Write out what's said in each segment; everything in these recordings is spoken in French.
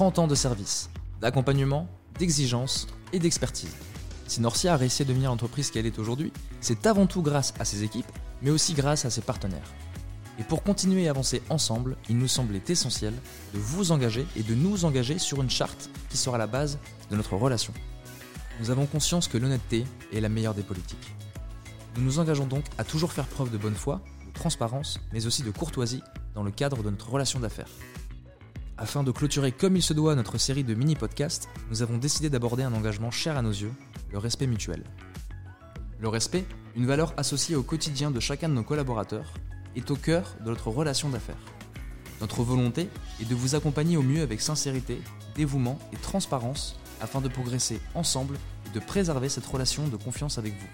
30 ans de service, d'accompagnement, d'exigence et d'expertise. Si Norcia a réussi à devenir l'entreprise qu'elle est aujourd'hui, c'est avant tout grâce à ses équipes, mais aussi grâce à ses partenaires. Et pour continuer à avancer ensemble, il nous semblait essentiel de vous engager et de nous engager sur une charte qui sera la base de notre relation. Nous avons conscience que l'honnêteté est la meilleure des politiques. Nous nous engageons donc à toujours faire preuve de bonne foi, de transparence, mais aussi de courtoisie dans le cadre de notre relation d'affaires. Afin de clôturer comme il se doit notre série de mini-podcasts, nous avons décidé d'aborder un engagement cher à nos yeux, le respect mutuel. Le respect, une valeur associée au quotidien de chacun de nos collaborateurs, est au cœur de notre relation d'affaires. Notre volonté est de vous accompagner au mieux avec sincérité, dévouement et transparence afin de progresser ensemble et de préserver cette relation de confiance avec vous.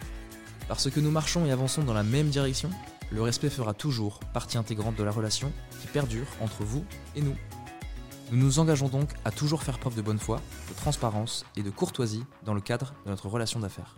Parce que nous marchons et avançons dans la même direction, le respect fera toujours partie intégrante de la relation qui perdure entre vous et nous. Nous nous engageons donc à toujours faire preuve de bonne foi, de transparence et de courtoisie dans le cadre de notre relation d'affaires.